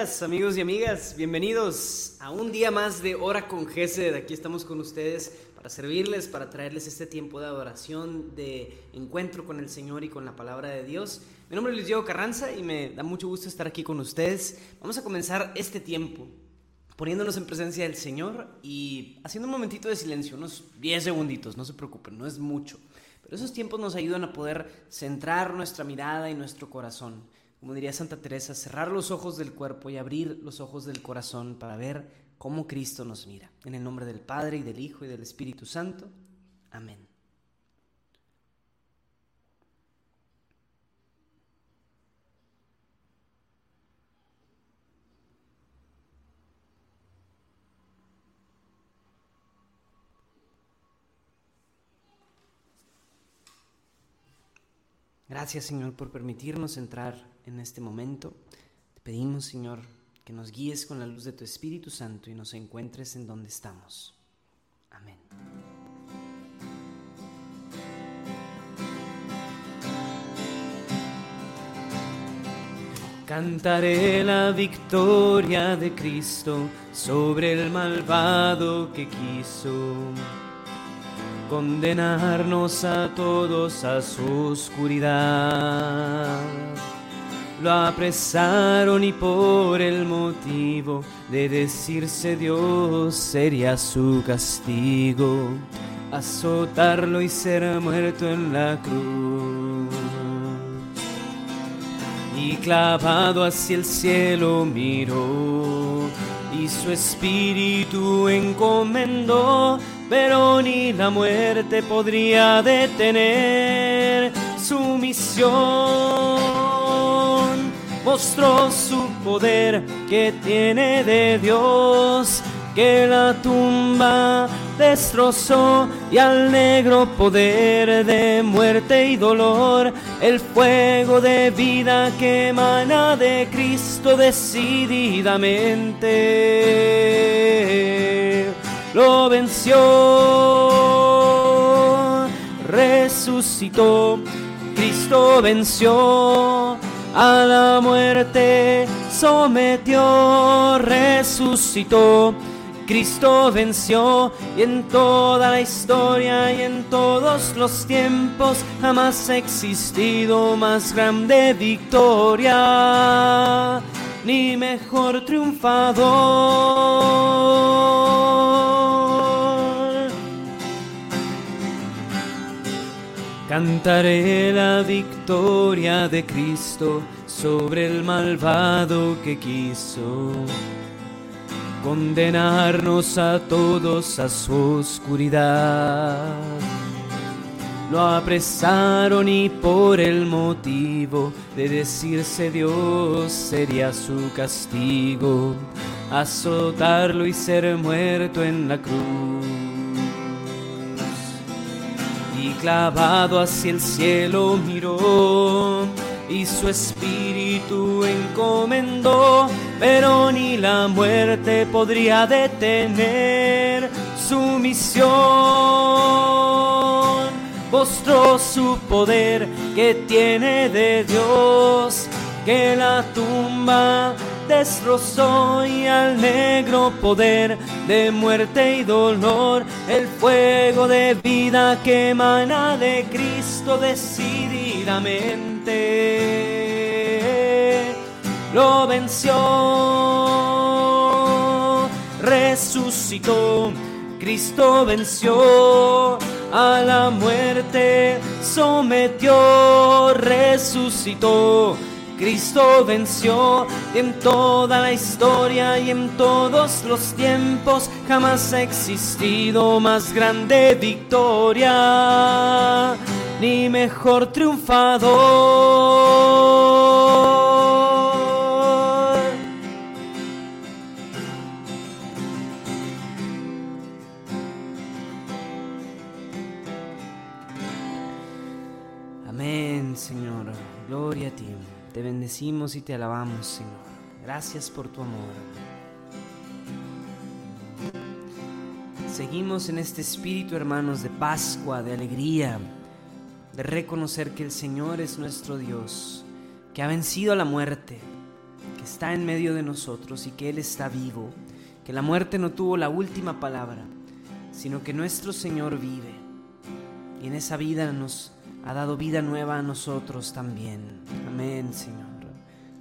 Amigos y amigas, bienvenidos a un día más de Hora con Gesed. Aquí estamos con ustedes para servirles, para traerles este tiempo de adoración, de encuentro con el Señor y con la palabra de Dios. Mi nombre es Luis Diego Carranza y me da mucho gusto estar aquí con ustedes. Vamos a comenzar este tiempo poniéndonos en presencia del Señor y haciendo un momentito de silencio, unos 10 segunditos, no se preocupen, no es mucho. Pero esos tiempos nos ayudan a poder centrar nuestra mirada y nuestro corazón como diría Santa Teresa, cerrar los ojos del cuerpo y abrir los ojos del corazón para ver cómo Cristo nos mira. En el nombre del Padre y del Hijo y del Espíritu Santo. Amén. Gracias Señor por permitirnos entrar en este momento. Te pedimos Señor que nos guíes con la luz de tu Espíritu Santo y nos encuentres en donde estamos. Amén. Cantaré la victoria de Cristo sobre el malvado que quiso condenarnos a todos a su oscuridad. Lo apresaron y por el motivo de decirse Dios sería su castigo, azotarlo y ser muerto en la cruz. Y clavado hacia el cielo miró y su espíritu encomendó pero ni la muerte podría detener su misión. Mostró su poder que tiene de Dios, que la tumba destrozó y al negro poder de muerte y dolor, el fuego de vida que emana de Cristo decididamente lo venció, resucitó, Cristo venció, a la muerte sometió, resucitó. Cristo venció y en toda la historia y en todos los tiempos jamás ha existido más grande victoria ni mejor triunfador. Cantaré la victoria de Cristo sobre el malvado que quiso condenarnos a todos a su oscuridad lo apresaron y por el motivo de decirse Dios sería su castigo, azotarlo y ser muerto en la cruz. Clavado hacia el cielo miró y su espíritu encomendó, pero ni la muerte podría detener su misión. Mostró su poder que tiene de Dios, que la tumba destrozó y al negro poder de muerte y dolor, el fuego de vida que emana de Cristo decididamente lo venció, resucitó, Cristo venció a la muerte sometió, resucitó. Cristo venció en toda la historia y en todos los tiempos jamás ha existido más grande victoria ni mejor triunfador. Gloria a ti. Te bendecimos y te alabamos, Señor. Gracias por tu amor. Seguimos en este espíritu, hermanos, de Pascua, de alegría, de reconocer que el Señor es nuestro Dios, que ha vencido a la muerte, que está en medio de nosotros y que Él está vivo, que la muerte no tuvo la última palabra, sino que nuestro Señor vive. Y en esa vida nos ha dado vida nueva a nosotros también. Amén, Señor.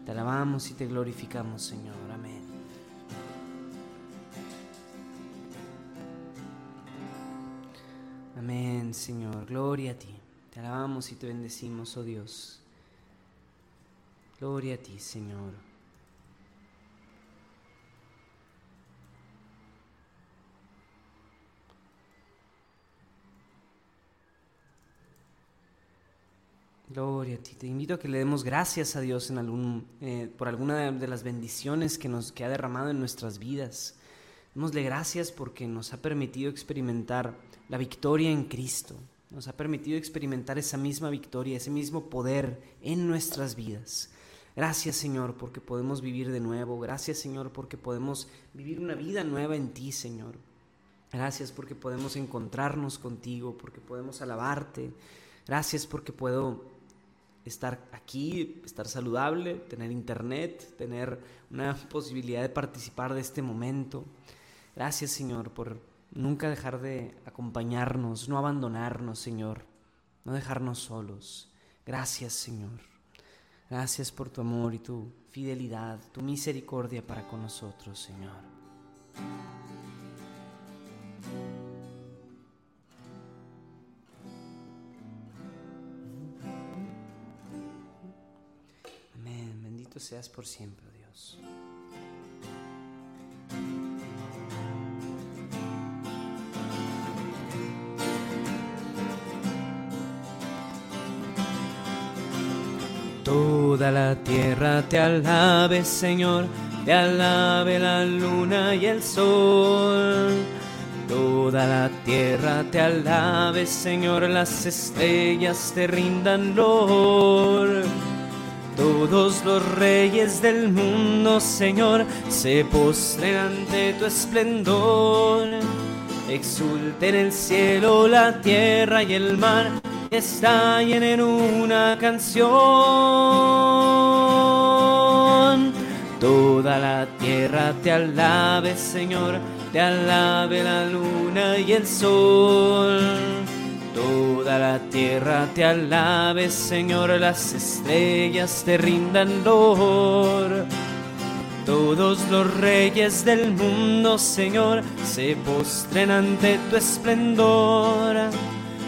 Te alabamos y te glorificamos, Señor. Amén. Amén, Señor. Gloria a ti. Te alabamos y te bendecimos, oh Dios. Gloria a ti, Señor. Gloria a ti. Te invito a que le demos gracias a Dios en algún, eh, por alguna de las bendiciones que, nos, que ha derramado en nuestras vidas. Démosle gracias porque nos ha permitido experimentar la victoria en Cristo. Nos ha permitido experimentar esa misma victoria, ese mismo poder en nuestras vidas. Gracias Señor porque podemos vivir de nuevo. Gracias Señor porque podemos vivir una vida nueva en ti Señor. Gracias porque podemos encontrarnos contigo, porque podemos alabarte. Gracias porque puedo estar aquí, estar saludable, tener internet, tener una posibilidad de participar de este momento. Gracias Señor por nunca dejar de acompañarnos, no abandonarnos Señor, no dejarnos solos. Gracias Señor. Gracias por tu amor y tu fidelidad, tu misericordia para con nosotros Señor. Seas por siempre, Dios. Toda la tierra te alabe, Señor, te alabe la luna y el sol. Toda la tierra te alabe, Señor, las estrellas te rindan lor. Todos los reyes del mundo, Señor, se postren ante tu esplendor. Exulten el cielo, la tierra y el mar, estallen en una canción. Toda la tierra te alabe, Señor, te alabe la luna y el sol. Toda la tierra te alabe, Señor, las estrellas te rindan lor. Todos los reyes del mundo, Señor, se postren ante tu esplendor.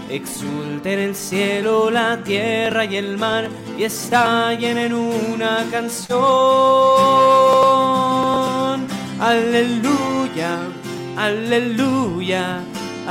Exulten el cielo, la tierra y el mar y estallen en una canción. Aleluya, aleluya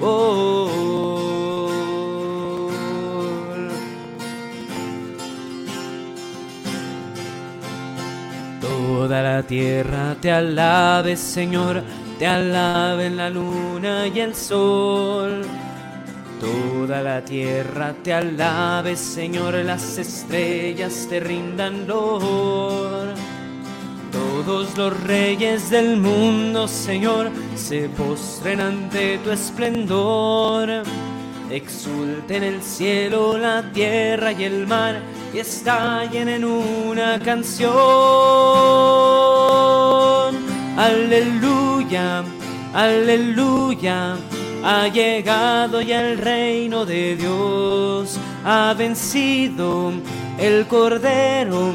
Toda la tierra te alabe, Señor, te alaben la luna y el sol. Toda la tierra te alabe, Señor, las estrellas te rindan lor. Todos los reyes del mundo, Señor, se postren ante tu esplendor. Exulten el cielo, la tierra y el mar y estallen en una canción. Aleluya, aleluya, ha llegado ya el reino de Dios, ha vencido el Cordero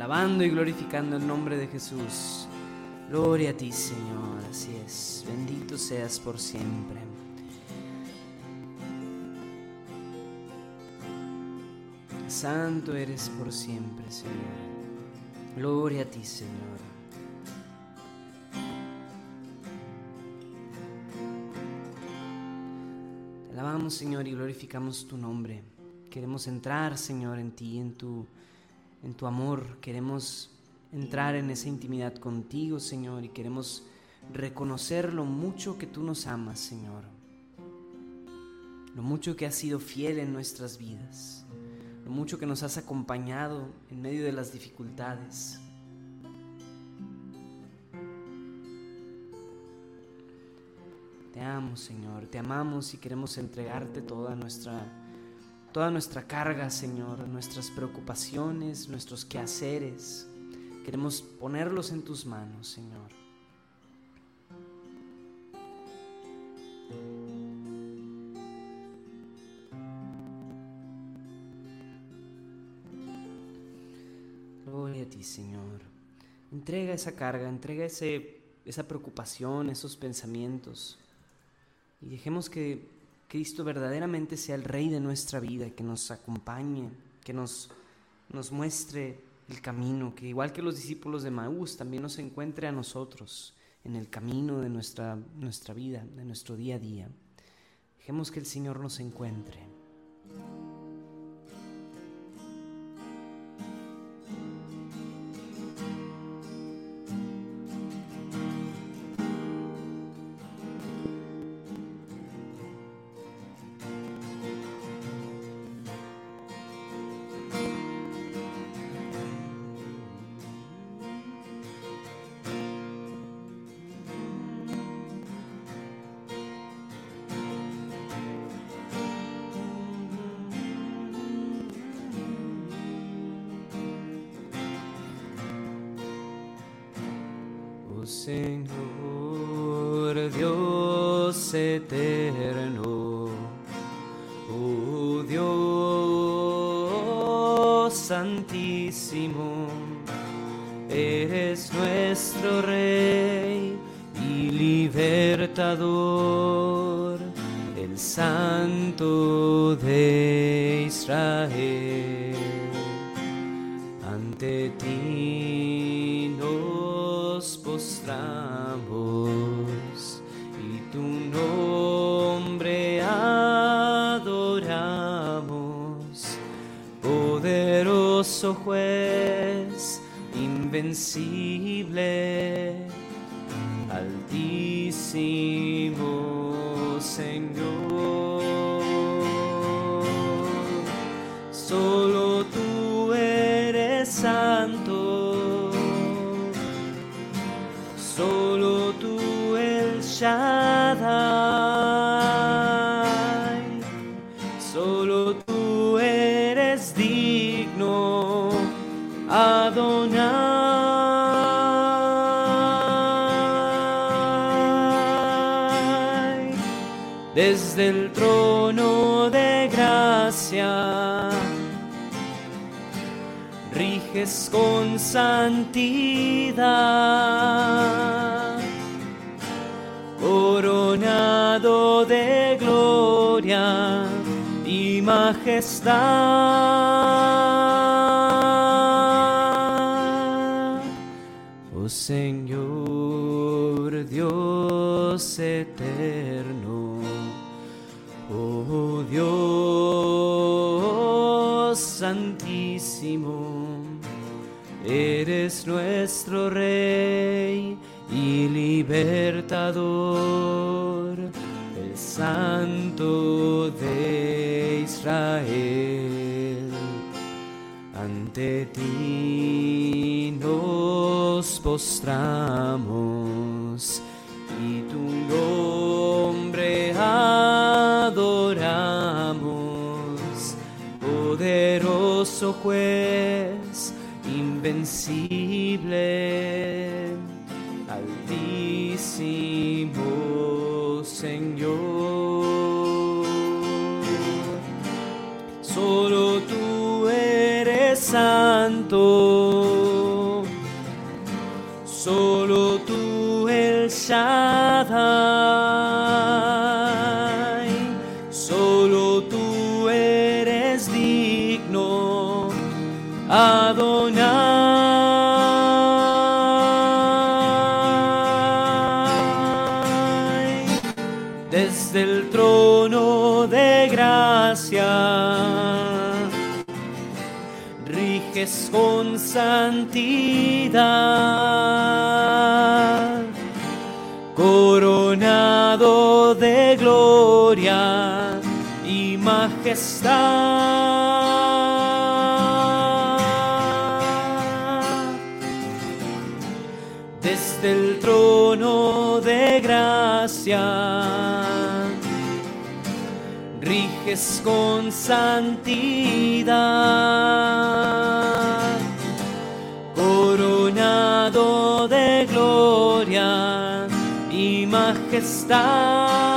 Alabando y glorificando el nombre de Jesús. Gloria a ti, Señor. Así es. Bendito seas por siempre. Santo eres por siempre, Señor. Gloria a ti, Señor. Te alabamos, Señor, y glorificamos tu nombre. Queremos entrar, Señor, en ti, en tu, en tu amor. Queremos entrar en esa intimidad contigo, Señor, y queremos reconocer lo mucho que tú nos amas, Señor. Lo mucho que has sido fiel en nuestras vidas mucho que nos has acompañado en medio de las dificultades. Te amo, Señor, te amamos y queremos entregarte toda nuestra toda nuestra carga, Señor, nuestras preocupaciones, nuestros quehaceres. Queremos ponerlos en tus manos, Señor. Señor. Entrega esa carga, entrega ese, esa preocupación, esos pensamientos. Y dejemos que Cristo verdaderamente sea el Rey de nuestra vida, que nos acompañe, que nos, nos muestre el camino, que igual que los discípulos de Maús, también nos encuentre a nosotros en el camino de nuestra, nuestra vida, de nuestro día a día. Dejemos que el Señor nos encuentre. Libertador, el Santo de Israel. Ante ti y tu nombre adoramos, poderoso juez, invencible, altísimo Señor. Desde el trono de gracia, riges con santidad coronado de gloria y majestad. Oh Señor Dios eterno, Santísimo, eres nuestro Rey y libertador, el Santo de Israel. Ante ti nos postramos juez, invencible santidad, coronado de gloria y majestad. Desde el trono de gracia riges con santidad, y majestad.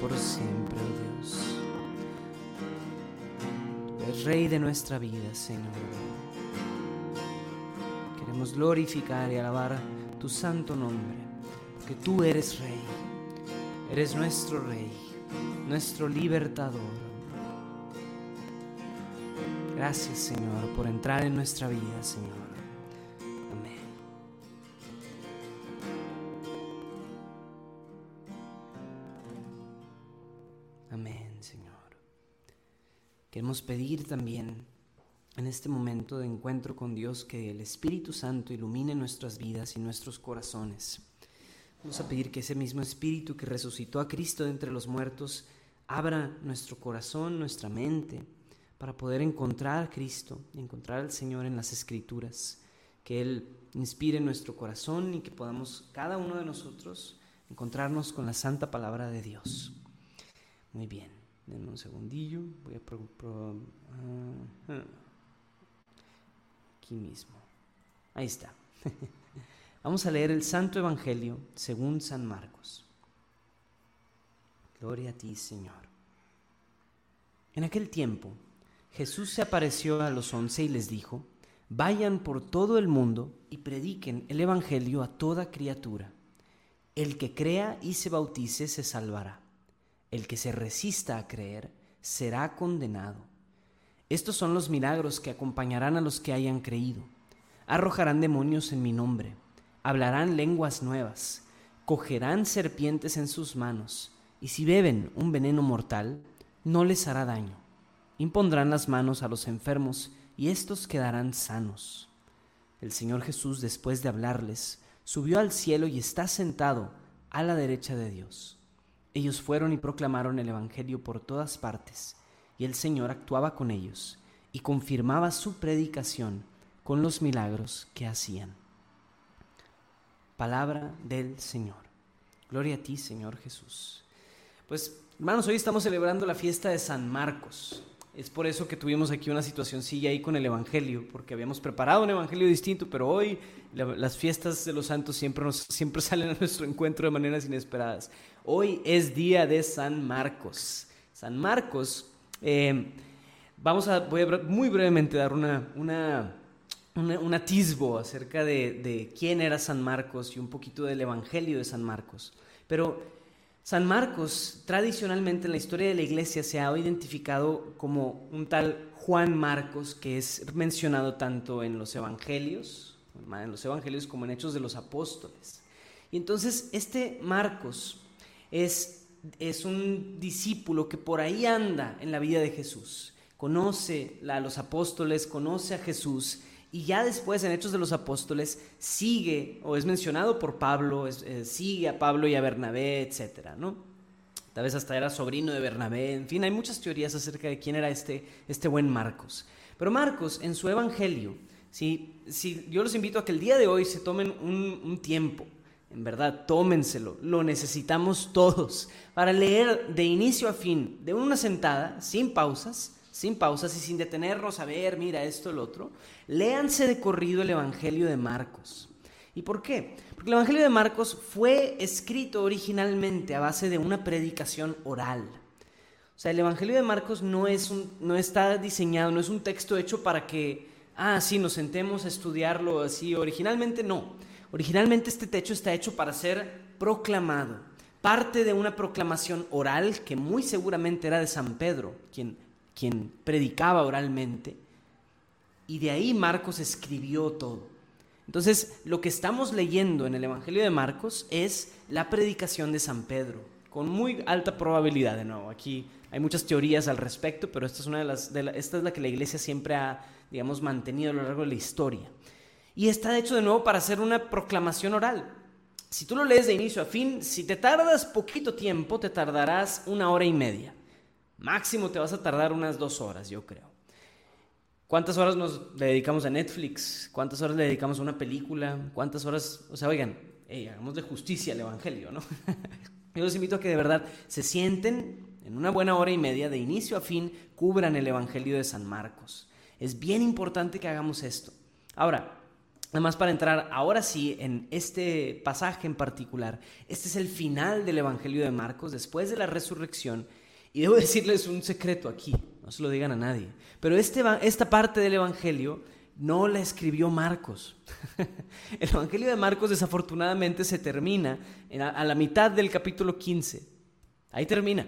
Por siempre, oh Dios. Eres Rey de nuestra vida, Señor. Queremos glorificar y alabar tu santo nombre, porque tú eres Rey. Eres nuestro Rey, nuestro libertador. Gracias, Señor, por entrar en nuestra vida, Señor. Pedir también en este momento de encuentro con Dios que el Espíritu Santo ilumine nuestras vidas y nuestros corazones. Vamos a pedir que ese mismo Espíritu que resucitó a Cristo de entre los muertos abra nuestro corazón, nuestra mente, para poder encontrar a Cristo, encontrar al Señor en las Escrituras, que Él inspire nuestro corazón y que podamos cada uno de nosotros encontrarnos con la santa palabra de Dios. Muy bien, denme un segundillo, voy a... pro- ah, ah. aquí mismo. Ahí está. Vamos a leer el Santo Evangelio según San Marcos. Gloria a ti, Señor. En aquel tiempo, Jesús se apareció a los once y les dijo, vayan por todo el mundo y prediquen el Evangelio a toda criatura. El que crea y se bautice se salvará. El que se resista a creer será condenado. Estos son los milagros que acompañarán a los que hayan creído. Arrojarán demonios en mi nombre, hablarán lenguas nuevas, cogerán serpientes en sus manos, y si beben un veneno mortal, no les hará daño. Impondrán las manos a los enfermos, y éstos quedarán sanos. El Señor Jesús, después de hablarles, subió al cielo y está sentado a la derecha de Dios. Ellos fueron y proclamaron el Evangelio por todas partes, y el Señor actuaba con ellos y confirmaba su predicación con los milagros que hacían. Palabra del Señor. Gloria a ti, Señor Jesús. Pues, hermanos, hoy estamos celebrando la fiesta de San Marcos. Es por eso que tuvimos aquí una situacióncilla ahí con el Evangelio, porque habíamos preparado un Evangelio distinto, pero hoy la- las fiestas de los santos siempre, nos, siempre salen a nuestro encuentro de maneras inesperadas. Hoy es día de San Marcos. San Marcos, eh, vamos a, voy a muy brevemente dar una, una, una- un atisbo acerca de, de quién era San Marcos y un poquito del Evangelio de San Marcos. Pero San Marcos, tradicionalmente en la historia de la iglesia, se ha identificado como un tal Juan Marcos, que es mencionado tanto en los evangelios, en los evangelios como en Hechos de los Apóstoles. Y entonces este Marcos es, es un discípulo que por ahí anda en la vida de Jesús. Conoce a los apóstoles, conoce a Jesús y ya después en Hechos de los Apóstoles sigue o es mencionado por Pablo, eh, sigue a Pablo y a Bernabé, etc. ¿no? tal vez hasta era sobrino de Bernabé, en fin, hay muchas teorías acerca de quién era este, este buen Marcos. Pero Marcos, en su Evangelio, si, si, yo los invito a que el día de hoy se tomen un tiempo, en verdad, tómenselo, lo necesitamos todos, para leer de inicio a fin, de una sentada, sin pausas, sin pausas y sin detenernos a ver, mira esto, el otro, léanse de corrido el Evangelio de Marcos. ¿Y por qué? Porque el Evangelio de Marcos fue escrito originalmente a base de una predicación oral. O sea, el Evangelio de Marcos no, es un, no está diseñado, no es un texto hecho para que, ah, sí, nos sentemos a estudiarlo así. Originalmente no. Originalmente este texto está hecho para ser proclamado. Parte de una proclamación oral que muy seguramente era de San Pedro, quien, quien predicaba oralmente. Y de ahí Marcos escribió todo. Entonces, lo que estamos leyendo en el Evangelio de Marcos es la predicación de San Pedro, con muy alta probabilidad, de nuevo. Aquí hay muchas teorías al respecto, pero esta es, una de las, esta es la que la iglesia siempre ha, digamos, mantenido a lo largo de la historia. Y está hecho de nuevo para hacer una proclamación oral. Si tú lo lees de inicio a fin, si te tardas poquito tiempo, te tardarás una hora y media. Máximo te vas a tardar unas dos horas, yo creo. ¿Cuántas horas nos dedicamos a Netflix? ¿Cuántas horas le dedicamos a una película? ¿Cuántas horas? O sea, oigan, hagamos de justicia al Evangelio, ¿no? Yo los invito a que de verdad se sienten en una buena hora y media, de inicio a fin, cubran el Evangelio de San Marcos. Es bien importante que hagamos esto. Ahora, Además, para entrar ahora sí en este pasaje en particular, este es el final del Evangelio de Marcos, después de la resurrección. Y debo decirles un secreto aquí no se lo digan a nadie. Pero este, esta parte del Evangelio no la escribió Marcos. El Evangelio de Marcos desafortunadamente se termina a la mitad del capítulo 15. Ahí termina.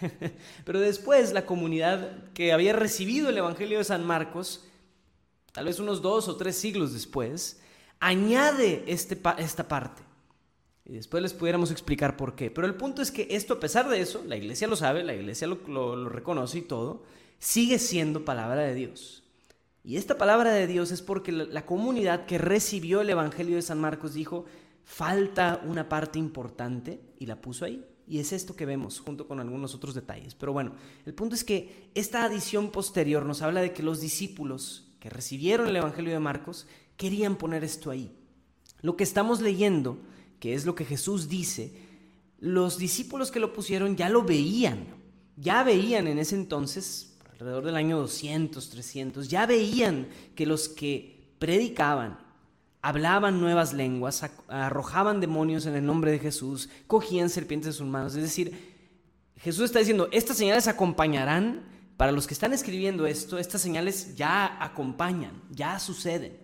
Pero después la comunidad que había recibido el Evangelio de San Marcos, tal vez unos dos o tres siglos después, añade este, esta parte. Y después les pudiéramos explicar por qué. Pero el punto es que esto, a pesar de eso, la iglesia lo sabe, la iglesia lo, reconoce y todo, sigue siendo palabra de Dios. Y esta palabra de Dios es porque la, comunidad que recibió el Evangelio de San Marcos dijo, falta una parte importante y la puso ahí. Y es esto que vemos junto con algunos otros detalles. Pero bueno, el punto es que esta adición posterior nos habla de que los discípulos que recibieron el Evangelio de Marcos querían poner esto ahí. Lo que estamos leyendo que es lo que Jesús dice, los discípulos que lo pusieron ya lo veían, ya veían en ese entonces, alrededor del año 200, 300, ya veían que los que predicaban, hablaban nuevas lenguas, arrojaban demonios en el nombre de Jesús, cogían serpientes en sus manos. Es decir, Jesús está diciendo, estas señales acompañarán, para los que están escribiendo esto, estas señales ya acompañan, ya suceden.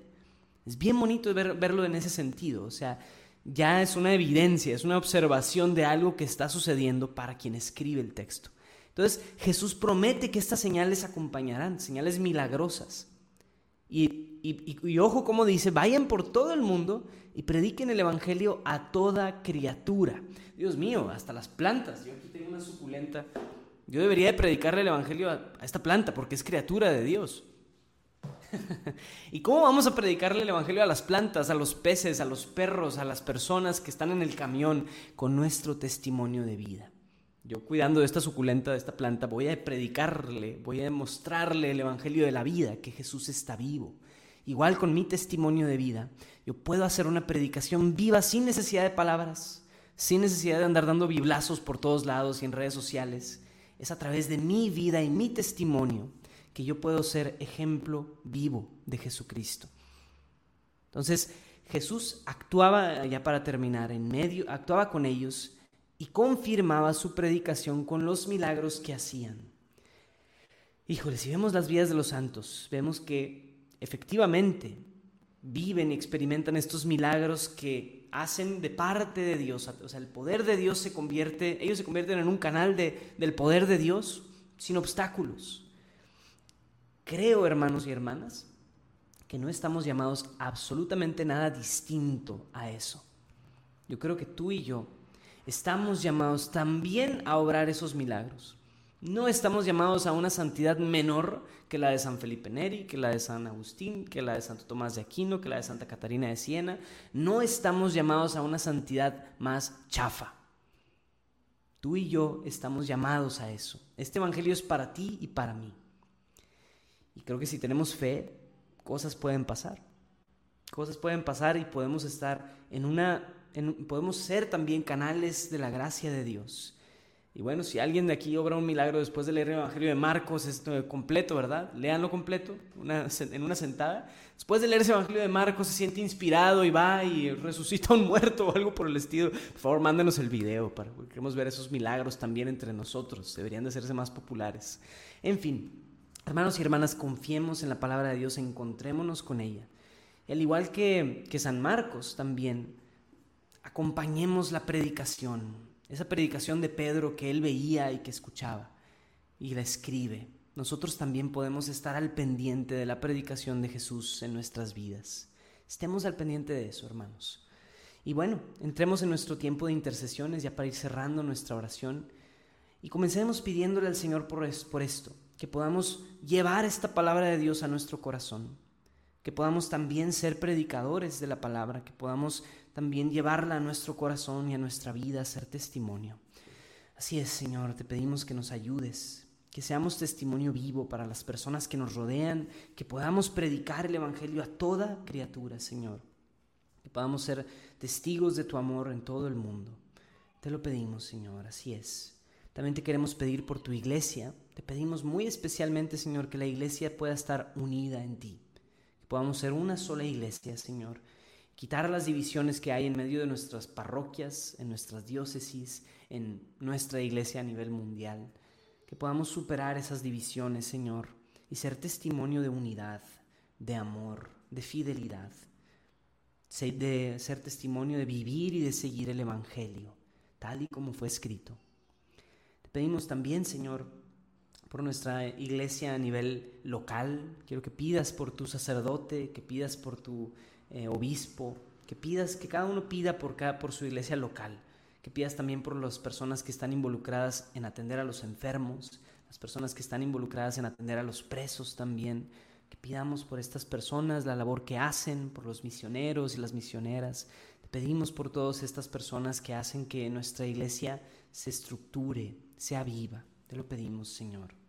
Es bien bonito verlo en ese sentido, o sea, ya es una evidencia, es una observación de algo que está sucediendo para quien escribe el texto. Entonces Jesús promete que estas señales acompañarán, señales milagrosas. Y, ojo como dice, vayan por todo el mundo y prediquen el Evangelio a toda criatura. Dios mío, hasta las plantas. Yo aquí tengo una suculenta. Yo debería de predicarle el Evangelio a esta planta porque es criatura de Dios. ¿Y cómo vamos a predicarle el Evangelio a las plantas, a los peces, a los perros, a las personas que están en el camión con nuestro testimonio de vida? Yo cuidando de esta suculenta, de esta planta, voy a predicarle, voy a demostrarle el Evangelio de la vida, que Jesús está vivo. Igual con mi testimonio de vida, yo puedo hacer una predicación viva sin necesidad de palabras, sin necesidad de andar dando biblazos por todos lados y en redes sociales. Es a través de mi vida y mi testimonio que yo puedo ser ejemplo vivo de Jesucristo. Entonces, Jesús actuaba, ya para terminar, en medio, actuaba con ellos y confirmaba su predicación con los milagros que hacían. Híjole, si vemos las vidas de los santos, vemos que efectivamente viven y experimentan estos milagros que hacen de parte de Dios. O sea, el poder de Dios se convierte, ellos se convierten en un canal de, del poder de Dios sin obstáculos. Creo, hermanos y hermanas, que no estamos llamados absolutamente nada distinto a eso. Yo creo que tú y yo estamos llamados también a obrar esos milagros. No estamos llamados a una santidad menor que la de San Felipe Neri, que la de San Agustín, que la de Santo Tomás de Aquino, que la de Santa Catarina de Siena. No estamos llamados a una santidad más chafa. Tú y yo estamos llamados a eso. Este Evangelio es para ti y para mí. Y creo que si tenemos fe, cosas pueden pasar. Cosas pueden pasar y podemos estar en una, podemos ser también canales de la gracia de Dios. Y bueno, si alguien de aquí obra un milagro después de leer el Evangelio de Marcos, esto completo, ¿verdad? Leanlo completo en una sentada. Después de leer ese Evangelio de Marcos se siente inspirado y va y resucita a un muerto o algo por el estilo. Por favor, mándenos el video para porque queremos ver esos milagros también entre nosotros. Deberían de hacerse más populares. En fin, hermanos y hermanas, confiemos en la palabra de Dios, encontrémonos con ella. Al igual que, que San Marcos también, acompañemos la predicación esa predicación de Pedro que él veía y que escuchaba y la escribe. Nosotros también podemos estar al pendiente de la predicación de Jesús en nuestras vidas. Estemos al pendiente de eso, hermanos. Y bueno, entremos en nuestro tiempo de intercesiones ya para ir cerrando nuestra oración y comencemos pidiéndole al Señor por, por esto, que podamos llevar esta palabra de Dios a nuestro corazón, que podamos también ser predicadores de la palabra, que podamos también llevarla a nuestro corazón y a nuestra vida, ser testimonio. Así es, Señor, te pedimos que nos ayudes, que seamos testimonio vivo para las personas que nos rodean, que podamos predicar el Evangelio a toda criatura, Señor, que podamos ser testigos de tu amor en todo el mundo. Te lo pedimos, Señor, así es. También te queremos pedir por tu iglesia, te pedimos muy especialmente, Señor, que la iglesia pueda estar unida en ti, que podamos ser una sola iglesia, Señor, quitar las divisiones que hay en medio de nuestras parroquias, en nuestras diócesis, en nuestra iglesia a nivel mundial. Que podamos superar esas divisiones, Señor, y ser testimonio de unidad, de amor, de fidelidad, de ser testimonio de vivir y de seguir el Evangelio, tal y como fue escrito. Te pedimos también, Señor, por nuestra iglesia a nivel local. Quiero que pidas por tu sacerdote, que pidas por tu eh, obispo, que pidas, que cada uno pida por, cada, por su iglesia local, que pidas también por las personas que están involucradas en atender a los enfermos, las personas que están involucradas en atender a los presos también, que pidamos por estas personas la labor que hacen, por los misioneros y las misioneras. Te pedimos por todas estas personas que hacen que nuestra iglesia se estructure, sea viva. Te lo pedimos, Señor.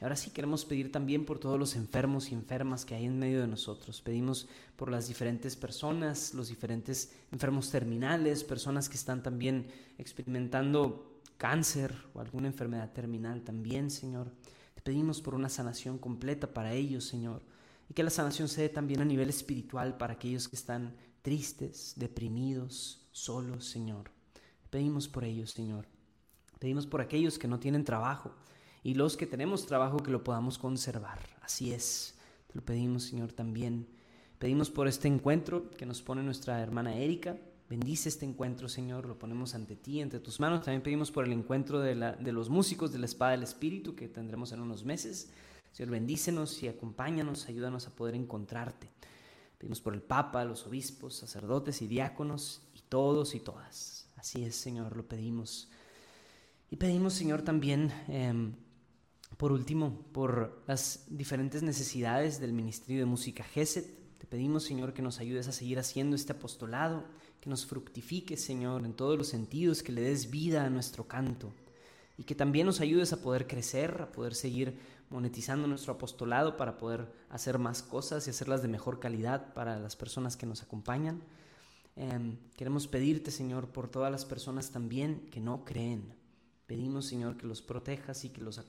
Ahora sí queremos pedir también por todos los enfermos y enfermas que hay en medio de nosotros. Pedimos por las diferentes personas, los diferentes enfermos terminales, personas que están también experimentando cáncer o alguna enfermedad terminal también, Señor. Te pedimos por una sanación completa para ellos, Señor. Y que la sanación se dé también a nivel espiritual para aquellos que están tristes, deprimidos, solos, Señor. Te pedimos por ellos, Señor. Pedimos por aquellos que no tienen trabajo y los que tenemos trabajo que lo podamos conservar. Así es, te lo pedimos Señor también. Pedimos por este encuentro que nos pone nuestra hermana Erika. Bendice este encuentro, Señor, lo ponemos ante ti, ante tus manos. También pedimos por el encuentro de, la, de los músicos de la Espada del Espíritu que tendremos en unos meses. Señor, bendícenos y acompáñanos, ayúdanos a poder encontrarte. Pedimos por el Papa, los obispos, sacerdotes y diáconos y todos y todas. Así es, Señor, lo pedimos. Y pedimos, Señor, también... Em, por último, por las diferentes necesidades del Ministerio de Música GESET, te pedimos, Señor, que nos ayudes a seguir haciendo este apostolado, que nos fructifique, Señor, en todos los sentidos, que le des vida a nuestro canto y que también nos ayudes a poder crecer, a poder seguir monetizando nuestro apostolado para poder hacer más cosas y hacerlas de mejor calidad para las personas que nos acompañan. Em, queremos pedirte, Señor, por todas las personas también que no creen, Pedimos, Señor, que los protejas y que los,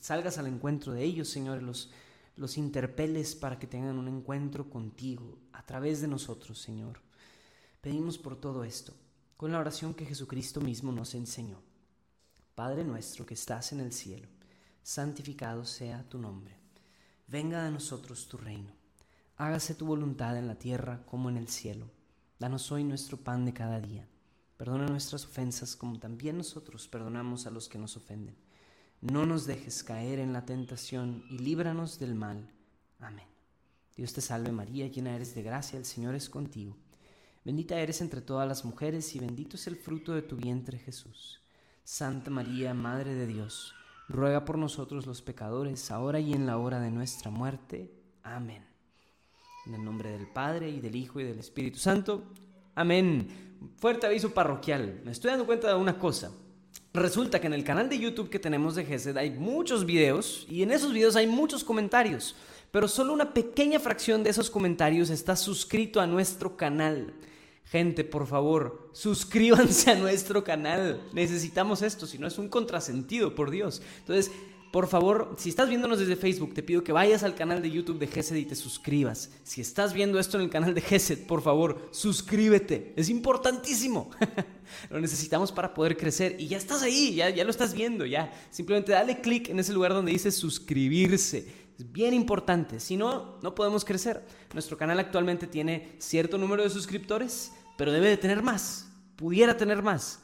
salgas al encuentro de ellos, Señor, los, los interpeles para que tengan un encuentro contigo a través de nosotros, Señor. Pedimos por todo esto, con la oración que Jesucristo mismo nos enseñó. Padre nuestro que estás en el cielo, santificado sea tu nombre. Venga a nosotros tu reino. Hágase tu voluntad en la tierra como en el cielo. Danos hoy nuestro pan de cada día Perdona nuestras ofensas como también nosotros perdonamos a los que nos ofenden. No nos dejes caer en la tentación y líbranos del mal. Amén. Dios te salve María, llena eres de gracia, el Señor es contigo. Bendita eres entre todas las mujeres y bendito es el fruto de tu vientre Jesús. Santa María, Madre de Dios, ruega por nosotros los pecadores, ahora y en la hora de nuestra muerte. Amén. En el nombre del Padre y del Hijo y del Espíritu Santo. Amén. Fuerte aviso parroquial. Me estoy dando cuenta de una cosa. Resulta que en el canal de YouTube que tenemos de GESED hay muchos videos y en esos videos hay muchos comentarios, pero solo una pequeña fracción de esos comentarios está suscrito a nuestro canal. Gente, por favor, suscríbanse a nuestro canal. Necesitamos esto, si no es un contrasentido, por Dios. Entonces, por favor, si estás viéndonos desde Facebook, te pido que vayas al canal de YouTube de GESED y te suscribas. Si estás viendo esto en el canal de GESED, por favor, suscríbete. Es importantísimo. lo necesitamos para poder crecer. Y ya estás ahí, ya, lo estás viendo, ya. Simplemente dale clic en ese lugar donde dice suscribirse. Es bien importante. Si no, no podemos crecer. Nuestro canal actualmente tiene cierto número de suscriptores, pero debe de tener más. Pudiera tener más.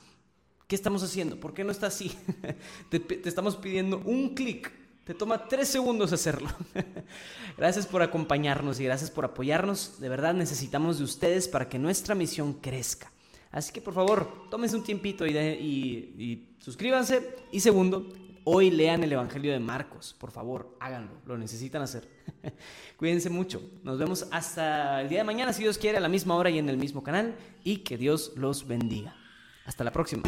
¿Qué estamos haciendo? ¿Por qué no está así? te, te estamos pidiendo un clic. Te toma tres segundos hacerlo. gracias por acompañarnos y gracias por apoyarnos. De verdad necesitamos de ustedes para que nuestra misión crezca. Así que por favor, tómense un tiempito y, de, y, y suscríbanse. Y segundo, hoy lean el Evangelio de Marcos. Por favor, háganlo. Lo necesitan hacer. Cuídense mucho. Nos vemos hasta el día de mañana, si Dios quiere, a la misma hora y en el mismo canal. Y que Dios los bendiga. Hasta la próxima.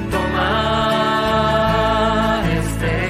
Este